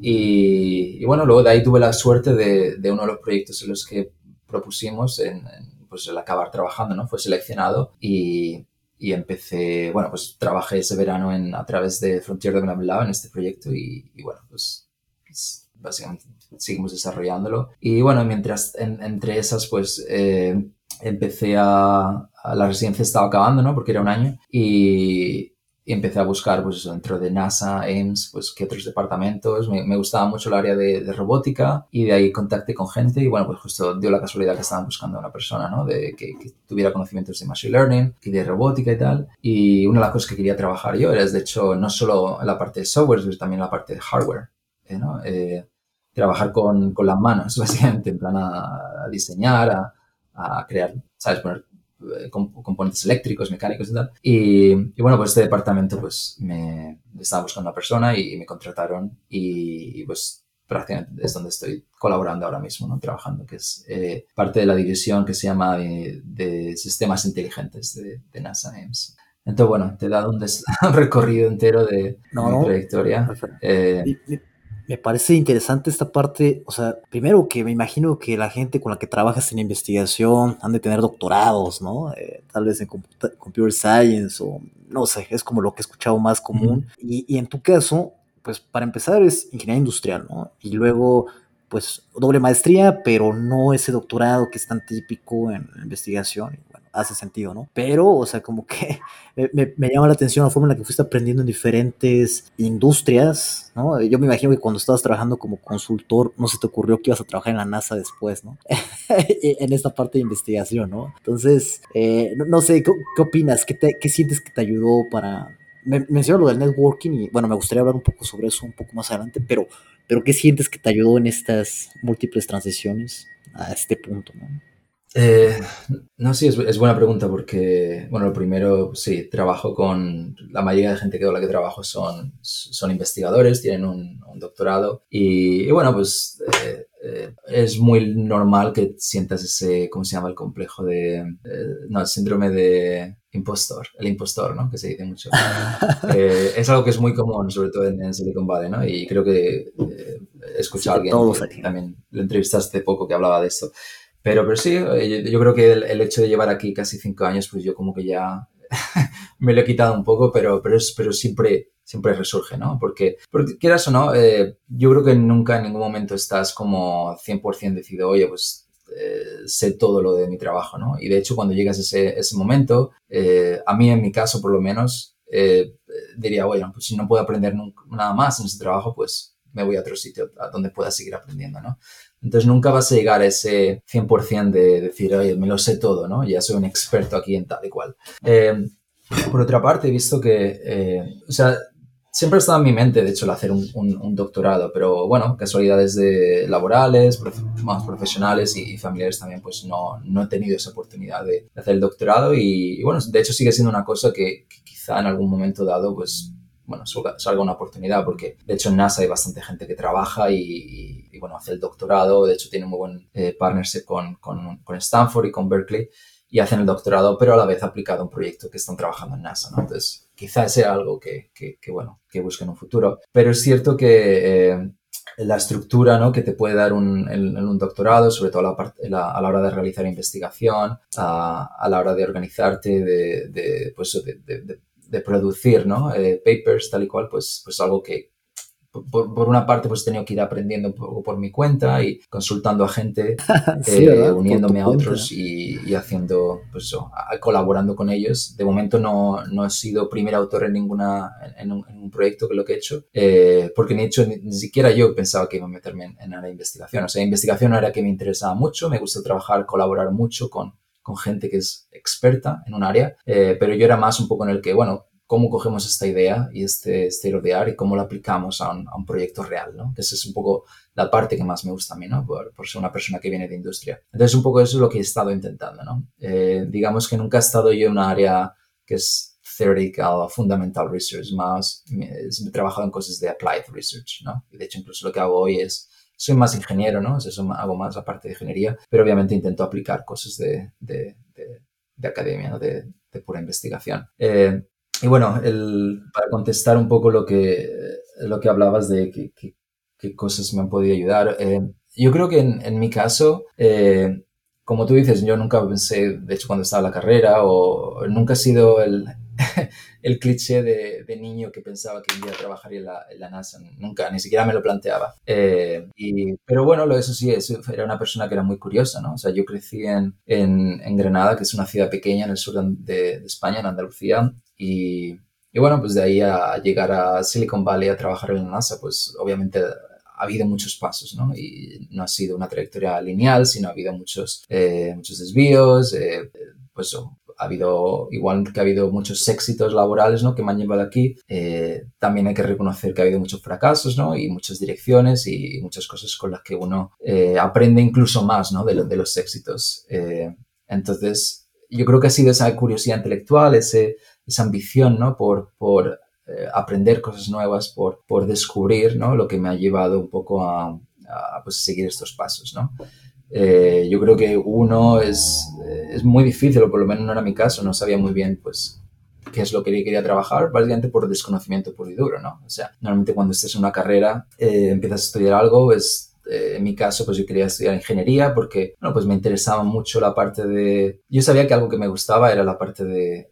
Y, bueno, luego de ahí tuve la suerte de, de, uno de los proyectos en los que propusimos, en, pues el acabar trabajando, ¿no? Fue seleccionado y, y, empecé, bueno, pues trabajé ese verano en, a través de Frontier Development Lab en este proyecto y, y bueno, pues, pues básicamente seguimos desarrollándolo. Y bueno, mientras entre esas, pues eh, empecé a, La residencia estaba acabando, ¿no? Porque era un año. Y, empecé a buscar, pues eso, dentro de NASA, Ames, pues qué otros departamentos. Me, gustaba mucho el área de, robótica y de ahí contacté con gente y bueno, pues justo dio la casualidad que estaban buscando a una persona, ¿no? De, que, tuviera conocimientos de Machine Learning y de robótica y tal. Y una de las cosas que quería trabajar yo era, de hecho, no solo la parte de software, sino también la parte de hardware, ¿eh? ¿no? Eh, trabajar con, con, las manos, básicamente, en plan a, diseñar, a, a, crear, ¿sabes? Poner componentes eléctricos, mecánicos y tal. Y, y, bueno, pues este departamento pues me estaba buscando una persona y, me contrataron y, pues prácticamente es donde estoy colaborando ahora mismo, ¿no? Trabajando, que es eh, parte de la división que se llama de, sistemas inteligentes de, de NASA Ames. Entonces, bueno, te he dado un, recorrido entero de, mi trayectoria. Eh, me parece interesante esta parte, o sea, primero que me imagino que la gente con la que trabajas en investigación han de tener doctorados, ¿no? Eh, tal vez en computer science o no sé, es como lo que he escuchado más común. y, y, en tu caso, pues para empezar es ingeniería industrial, ¿no? Y luego, pues doble maestría, pero no ese doctorado que es tan típico en investigación hace sentido, ¿no? Pero, o sea, como que me, me, llama la atención la forma en la que fuiste aprendiendo en diferentes industrias, ¿no? Yo me imagino que cuando estabas trabajando como consultor, no se te ocurrió que ibas a trabajar en la NASA después, ¿no? en esta parte de investigación, ¿no? Entonces, eh, no, sé, ¿qué, opinas? ¿Qué, ¿Qué sientes que te ayudó para... Me, menciono lo del networking y, bueno, me gustaría hablar un poco sobre eso un poco más adelante, pero, pero ¿qué sientes que te ayudó en estas múltiples transiciones a este punto, ¿no? Eh, no, sí, es, buena pregunta porque, bueno, lo primero, sí, trabajo con, la mayoría de gente con la que trabajo son, son investigadores, tienen un, doctorado y, bueno, pues eh, eh, es muy normal que sientas ese, ¿cómo se llama? El complejo de, no, el síndrome de impostor, el impostor, ¿no? Que se dice mucho. es algo que es muy común, sobre todo en, Silicon Valley, ¿no? Y creo que he escuchado a alguien que también lo entrevistaste poco que hablaba de esto. Pero, pero sí, eh, yo, creo que el, hecho de llevar aquí casi cinco años, pues yo como que ya me lo he quitado un poco, pero, pero, pero siempre, siempre resurge, ¿no? Porque, porque quieras o no, eh, yo creo que nunca en ningún momento estás como 100% decidido, oye, pues eh, sé todo lo de mi trabajo, ¿no? Y de hecho, cuando llegas a ese, ese momento, a mí en mi caso por lo menos, diría, bueno, pues si no puedo aprender nada más en ese trabajo, pues me voy a otro sitio a donde pueda seguir aprendiendo, ¿no? Entonces nunca vas a llegar a ese 100% de decir, oye, me lo sé todo, ¿no? Ya soy un experto aquí en tal y cual. Eh, por otra parte, he visto que, eh, o sea, siempre ha estado en mi mente, de hecho, el hacer un, doctorado, pero bueno, casualidades de laborales, más profesionales y, familiares también, pues no, no, he tenido esa oportunidad de, hacer el doctorado y, bueno, de hecho sigue siendo una cosa que, quizá en algún momento dado, pues bueno, salga una oportunidad, porque de hecho en NASA hay bastante gente que trabaja y, bueno, hace el doctorado, de hecho tiene muy buen eh, partnership con, con, con Stanford y con Berkeley y hacen el doctorado, pero a la vez aplicado a un proyecto que están trabajando en NASA, ¿no? Entonces, quizás sea algo que, que, bueno, que busquen en un futuro. Pero es cierto que eh, la estructura ¿no? que te puede dar un, en, un doctorado, sobre todo a la, a la, hora de realizar investigación, a, a la hora de organizarte, de, de, pues, de, de producir ¿no? Eh, papers, tal y cual, pues, pues algo que, por, una parte, pues he tenido que ir aprendiendo un poco por mi cuenta y consultando a gente, eh, uniéndome a otros y, haciendo, pues colaborando con ellos. De momento no, no he sido primer autor en ninguna, en un, proyecto que lo que he hecho, eh, porque ni, hecho, ni, siquiera yo pensaba que iba a meterme en, la investigación. O sea, investigación era que me interesaba mucho, me gusta trabajar, colaborar mucho con, con gente que es experta en un área, eh, pero yo era más un poco en el que, bueno, cómo cogemos esta idea y este state of the art y cómo la aplicamos a un, a un, proyecto real, ¿no? Que esa es un poco la parte que más me gusta a mí, ¿no? Por, por, ser una persona que viene de industria. Entonces, un poco eso es lo que he estado intentando, ¿no? Eh, digamos que nunca he estado yo en una área que es theoretical, fundamental research, más he trabajado en cosas de applied research, ¿no? De hecho, incluso lo que hago hoy es, soy más ingeniero, ¿no? eso hago más la parte de ingeniería, pero obviamente intento aplicar cosas de, de, de, academia, ¿no? de, de pura investigación. Eh, y bueno, el, para contestar un poco lo que, lo que hablabas de qué cosas me han podido ayudar, eh, yo creo que en, en mi caso, eh, como tú dices, yo nunca pensé, de hecho cuando estaba en la carrera, o nunca he sido el, el cliché de, de, niño que pensaba que un día trabajaría en la, en la NASA. Nunca, ni siquiera me lo planteaba. Eh, y, pero bueno, lo, eso sí, eso, era una persona que era muy curiosa, ¿no? O sea, yo crecí en, en, en Granada, que es una ciudad pequeña en el sur de, de España, en Andalucía, y, y, bueno, pues de ahí a llegar a Silicon Valley a trabajar en la NASA, pues obviamente ha habido muchos pasos, ¿no? Y no ha sido una trayectoria lineal, sino ha habido muchos, eh, muchos desvíos, eh, pues ha habido, igual que ha habido muchos éxitos laborales, ¿no? Que me han llevado aquí, eh, también hay que reconocer que ha habido muchos fracasos, ¿no? Y muchas direcciones y, muchas cosas con las que uno eh, aprende incluso más, ¿no? De, de los éxitos. Eh, entonces, yo creo que ha sido esa curiosidad intelectual, ese, esa ambición, ¿no? Por, por aprender cosas nuevas, por, por descubrir, ¿no? Lo que me ha llevado un poco a, a pues, seguir estos pasos, ¿no? Eh, yo creo que uno es, es, muy difícil, o por lo menos no era mi caso, no sabía muy bien pues qué es lo que quería trabajar, básicamente por desconocimiento puro y duro, ¿no? O sea, normalmente cuando estés en una carrera, eh, empiezas a estudiar algo, es en mi caso, pues yo quería estudiar ingeniería porque, bueno, pues me interesaba mucho la parte de... Yo sabía que algo que me gustaba era la parte de,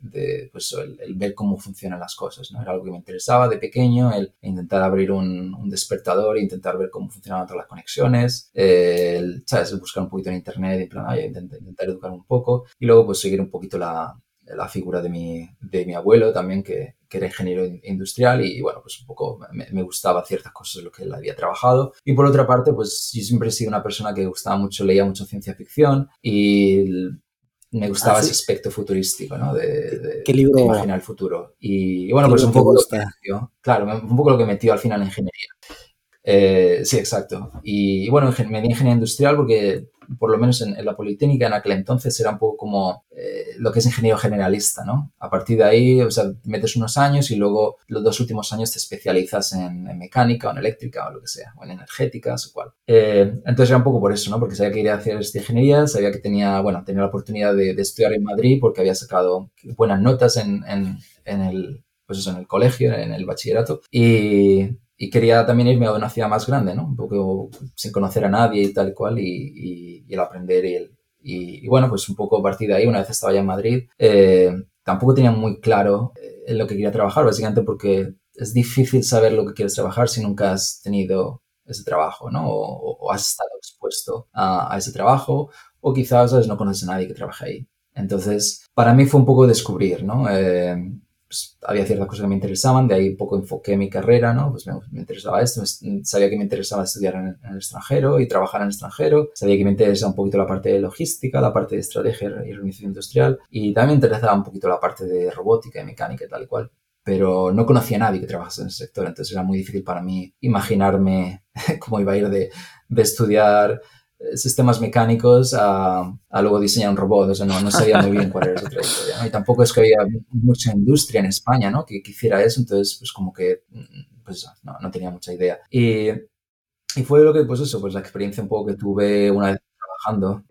pues, el, ver cómo funcionan las cosas, ¿no? Era algo que me interesaba de pequeño, el intentar abrir un, un despertador, intentar ver cómo funcionaban todas las conexiones, el, ¿sabes? Buscar un poquito en internet, en plan, intentar, intentar educar un poco y luego pues seguir un poquito la, la figura de mi, de mi abuelo también, que, que, era ingeniero industrial y bueno, pues un poco me, me, gustaba ciertas cosas de lo que él había trabajado. Y por otra parte, pues yo siempre he sido una persona que gustaba mucho, leía mucho ciencia ficción y me gustaba ah, ese aspecto futurístico, ¿no? De, de, ¿Qué libro? imaginar el futuro. Y, bueno, pues un poco, lo que metió, claro, un poco lo que metió al final la ingeniería. Eh, sí, exacto. Y, y, bueno, me di ingeniería industrial porque por lo menos en, la Politécnica en aquel entonces era un poco como eh, lo que es ingeniero generalista, ¿no? A partir de ahí, o sea, metes unos años y luego los dos últimos años te especializas en, mecánica o en eléctrica o lo que sea, o en energéticas o cual. Eh, entonces era un poco por eso, ¿no? Porque sabía que iría a hacer esta ingeniería, sabía que tenía, bueno, tenía la oportunidad de, estudiar en Madrid porque había sacado buenas notas en, en, en el pues eso, en el colegio, en el bachillerato. Y, y quería también irme a una ciudad más grande, ¿no? Un poco sin conocer a nadie y tal y cual, y, el aprender y el... Y, bueno, pues un poco partir de ahí, una vez estaba ya en Madrid, eh, tampoco tenía muy claro eh, en lo que quería trabajar, básicamente porque es difícil saber lo que quieres trabajar si nunca has tenido ese trabajo, ¿no? O, has estado expuesto a, ese trabajo, o quizás no conoces a nadie que trabaje ahí. Entonces, para mí fue un poco descubrir, ¿no? Eh, pues, había ciertas cosas que me interesaban, de ahí un poco enfoqué mi carrera, ¿no? Pues me, interesaba esto, sabía que me interesaba estudiar en, el extranjero y trabajar en el extranjero, sabía que me interesaba un poquito la parte de logística, la parte de estrategia y organización industrial y también me interesaba un poquito la parte de robótica y mecánica y tal y cual pero no conocía a nadie que trabajase en ese sector, entonces era muy difícil para mí imaginarme cómo iba a ir de, de estudiar sistemas mecánicos a, luego diseñar un robot. O sea, no, no sabía muy bien cuál era esa trayectoria. Y tampoco es que había mucha industria en España ¿no? que, hiciera eso, entonces pues como que pues, no, no tenía mucha idea. Y, y, fue lo que, pues eso, pues la experiencia un poco que tuve una vez trabajando.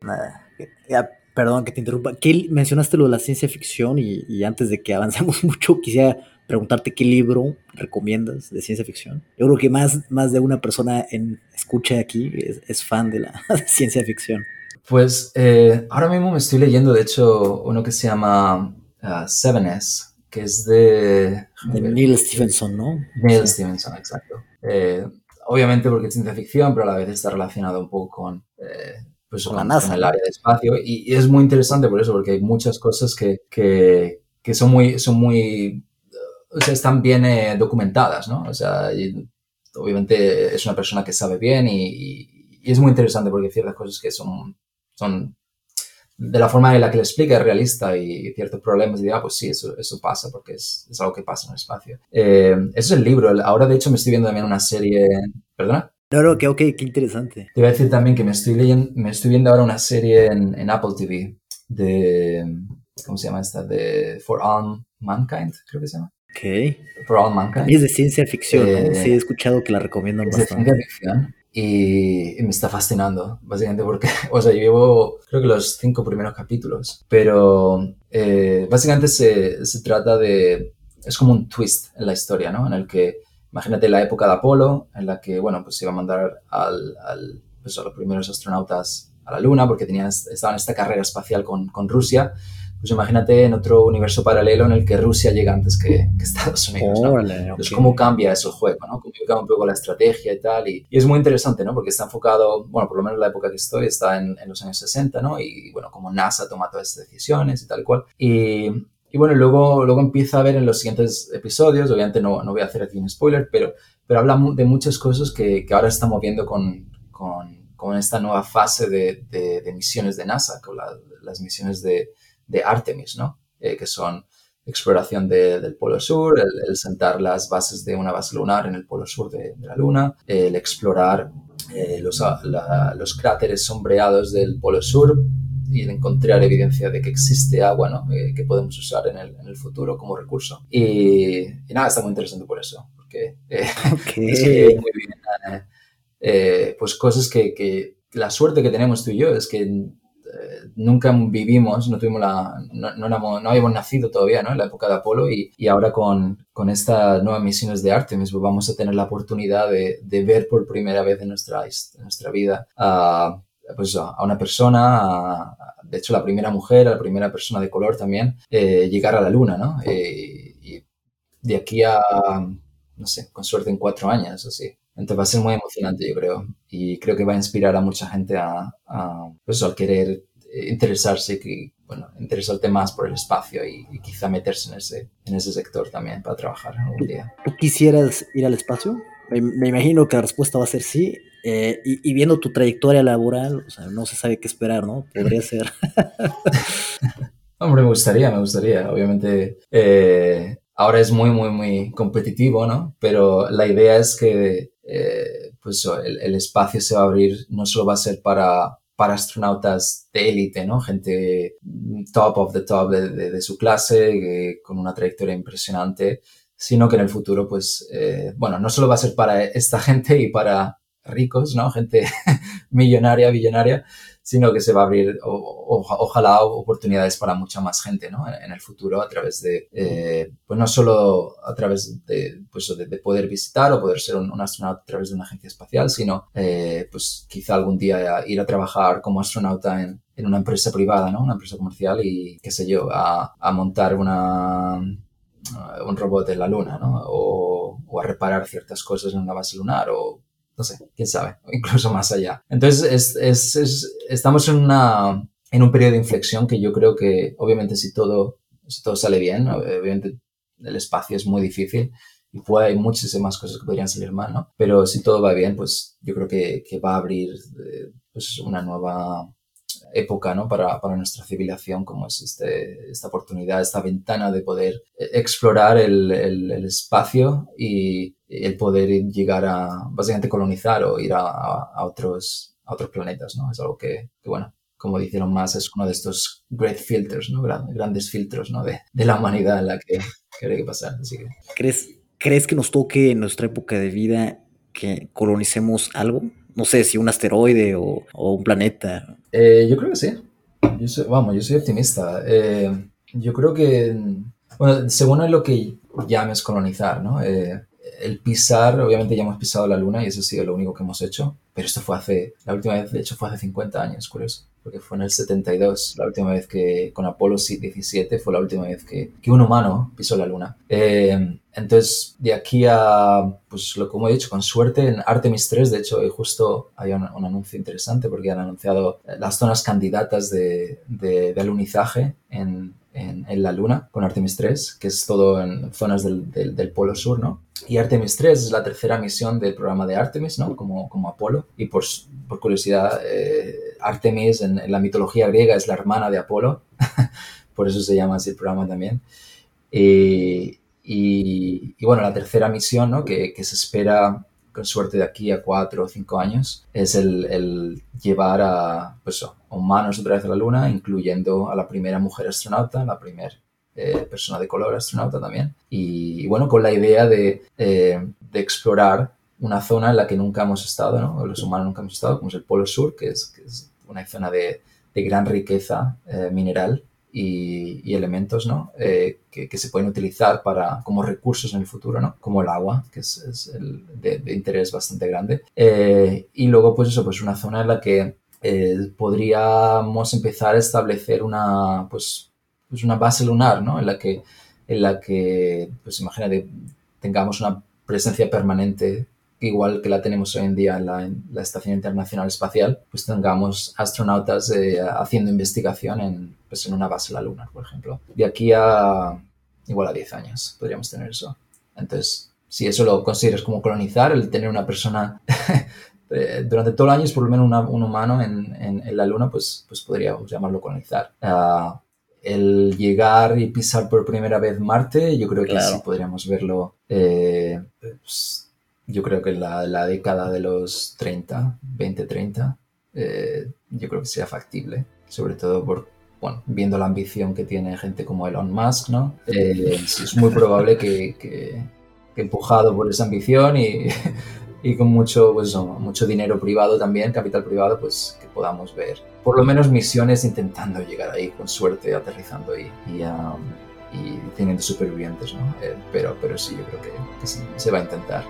perdón que te interrumpa. ¿Qué, mencionaste lo de la ciencia ficción y, y antes de que avancemos mucho quisiera preguntarte qué libro recomiendas de ciencia ficción. Yo creo que más, más de una persona en escucha aquí es, fan de la ciencia ficción. Pues eh, ahora mismo me estoy leyendo, de hecho, uno que se llama uh, Seven s que es de... De Neil Stevenson, ¿no? Neil Stevenson, exacto. Eh, obviamente porque es ciencia ficción, pero a la vez está relacionado un poco con... Eh, pues con, la NASA. el área de espacio y, y, es muy interesante por eso, porque hay muchas cosas que, que, que son muy, son muy o sea, están bien eh, documentadas, ¿no? O sea, obviamente es una persona que sabe bien y, es muy interesante porque hay ciertas cosas que son, son de la forma en la que le explica es realista y ciertos problemas y diga, ah, pues sí, eso, eso pasa porque es, es, algo que pasa en el espacio. Eh, ese es el libro. Ahora, de hecho, me estoy viendo también una serie... ¿Perdona? No, no, que ok, qué interesante. Te iba a decir también que me estoy, leyendo, me estoy viendo ahora una serie en, en Apple TV de... ¿Cómo se llama esta? De For All Mankind, creo que se llama. Ok. For All Mankind. Es de ciencia ficción, eh, Sí, he escuchado que la recomiendan es bastante. de ciencia ficción y, me está fascinando, básicamente porque, o sea, yo llevo creo que los cinco primeros capítulos, pero eh, básicamente se, se trata de, es como un twist en la historia, ¿no? En el que, imagínate la época de Apolo, en la que, bueno, pues se iba a mandar al, al pues a los primeros astronautas a la Luna porque tenían, estaban en esta carrera espacial con, con Rusia pues imagínate en otro universo paralelo en el que Rusia llega antes que, Estados Unidos, ¿no? Entonces, ¿cómo cambia eso el juego, no? Cómo cambia un poco la estrategia y tal. Y, es muy interesante, ¿no? Porque está enfocado, bueno, por lo menos la época que estoy está en, los años 60, ¿no? Y, bueno, como NASA toma todas esas decisiones y tal cual. Y, y bueno, luego, luego empieza a ver en los siguientes episodios, obviamente no, no voy a hacer aquí un spoiler, pero, pero habla de muchas cosas que, que ahora estamos viendo con, con, con, esta nueva fase de, de, misiones de NASA, con las misiones de, de Artemis, ¿no? Eh, que son exploración del Polo Sur, el, sentar las bases de una base lunar en el Polo Sur de, la Luna, el explorar eh, los, los, cráteres sombreados del Polo Sur y el encontrar evidencia de que existe agua ¿no? Eh, que podemos usar en el, en el, futuro como recurso. Y, nada, está muy interesante por eso, porque es muy bien, pues cosas que, que la suerte que tenemos tú y yo es que nunca vivimos, no, tuvimos la, no, no, no, habíamos nacido todavía ¿no? en la época de Apolo y, ahora con, con estas nuevas misiones de Artemis pues vamos a tener la oportunidad de, de ver por primera vez en nuestra, en nuestra vida a, pues a una persona, de hecho la primera mujer, la primera persona de color también, eh, llegar a la luna, ¿no? Eh, y de aquí a, no sé, con suerte en cuatro años así. Entonces va a ser muy emocionante, yo creo. Y creo que va a inspirar a mucha gente a, a, pues, a querer eh, interesarse, que, bueno, interesarte más por el espacio y, quizá meterse en ese, en ese sector también para trabajar algún día. ¿Tú quisieras ir al espacio? Me, imagino que la respuesta va a ser sí. Eh, y, viendo tu trayectoria laboral, o sea, no se sabe qué esperar, ¿no? Podría ser. Hombre, me gustaría, me gustaría. Obviamente, eh, ahora es muy, muy, muy competitivo, ¿no? Pero la idea es que pues el, el, espacio se va a abrir, no solo va a ser para, para astronautas de élite, ¿no? Gente top of the top de, su clase, con una trayectoria impresionante, sino que en el futuro, pues, eh, bueno, no solo va a ser para esta gente y para ricos, ¿no? Gente millonaria, billonaria, sino que se va a abrir, ojalá, oportunidades para mucha más gente ¿no? en, el futuro a través de, eh, pues no solo a través de, pues de, poder visitar o poder ser un, astronauta a través de una agencia espacial, sino eh, pues quizá algún día ir a trabajar como astronauta en, en una empresa privada, ¿no? una empresa comercial y, qué sé yo, a, a montar una, un robot en la luna, ¿no? O, o, a reparar ciertas cosas en una base lunar, o no sé, quién sabe, incluso más allá. Entonces, es, es, es, estamos en, una, en un periodo de inflexión que yo creo que, obviamente, si todo, si todo sale bien, obviamente el espacio es muy difícil y puede, hay muchísimas cosas que podrían salir mal, ¿no? Pero si todo va bien, pues yo creo que, que va a abrir eh, pues una nueva época ¿no? para, para, nuestra civilización, como es este, esta oportunidad, esta ventana de poder explorar el, el, el, espacio y el poder llegar a básicamente colonizar o ir a, a otros, a otros planetas. ¿no? Es algo que, que bueno, como dijeron más, es uno de estos great filters, ¿no? grandes filtros ¿no? de, de la humanidad en la que, que que pasar. Así que... ¿Crees, ¿Crees que nos toque en nuestra época de vida que colonicemos algo? No sé si un asteroide o, o un planeta. Eh, yo creo que sí. Yo soy, vamos, yo soy optimista. Eh, yo creo que, bueno, según lo que llames colonizar, ¿no? Eh, el pisar, obviamente ya hemos pisado la luna y eso ha sido lo único que hemos hecho, pero esto fue hace, la última vez de hecho fue hace 50 años, curioso, porque fue en el 72, la última vez que, con Apolo 17 fue la última vez que, que un humano pisó la luna. Eh, entonces, de aquí a, pues lo como he dicho, con suerte, en Artemis 3, de hecho, justo hay un, un anuncio interesante porque han anunciado las zonas candidatas de, de, de alunizaje en, en, en, la Luna con Artemis 3, que es todo en zonas del, del, del, Polo Sur, ¿no? Y Artemis 3 es la tercera misión del programa de Artemis, ¿no? Como, como Apolo. Y por, por curiosidad, eh, Artemis en, en, la mitología griega es la hermana de Apolo, por eso se llama así el programa también. Y, y, bueno, la tercera misión, ¿no? Que, que se espera con suerte de aquí a cuatro o cinco años, es el, llevar a, pues, a humanos otra vez a la Luna, incluyendo a la primera mujer astronauta, la primera eh, persona de color astronauta también. Y, bueno, con la idea de, eh, de, explorar una zona en la que nunca hemos estado, ¿no? los humanos nunca hemos estado, como es el Polo Sur, que es, que es una zona de, de gran riqueza eh, mineral y, elementos ¿no? Eh, que, que, se pueden utilizar para, como recursos en el futuro, ¿no? como el agua, que es, es el de, de, interés bastante grande. Eh, y luego, pues eso, pues una zona en la que eh, podríamos empezar a establecer una, pues, pues una base lunar, ¿no? en la que, en la que pues imagínate, tengamos una presencia permanente igual que la tenemos hoy en día en la, en la Estación Internacional Espacial, pues tengamos astronautas eh, haciendo investigación en, pues en una base en la Luna, por ejemplo. De aquí a igual a 10 años podríamos tener eso. Entonces, si eso lo consideras como colonizar, el tener una persona durante todo el año es por lo menos una, un humano en, en, en, la Luna, pues, pues podríamos llamarlo colonizar. Uh, el llegar y pisar por primera vez Marte, yo creo que claro. sí podríamos verlo. Eh, pues, yo creo que la, la, década de los 30, 20, 30, eh, yo creo que sea factible, sobre todo por, bueno, viendo la ambición que tiene gente como Elon Musk, ¿no? Eh, es muy probable que, que, que, empujado por esa ambición y, y con mucho, pues, no, mucho dinero privado también, capital privado, pues que podamos ver por lo menos misiones intentando llegar ahí con suerte, aterrizando ahí y, um, y teniendo supervivientes, ¿no? Eh, pero, pero sí, yo creo que, que sí, se va a intentar.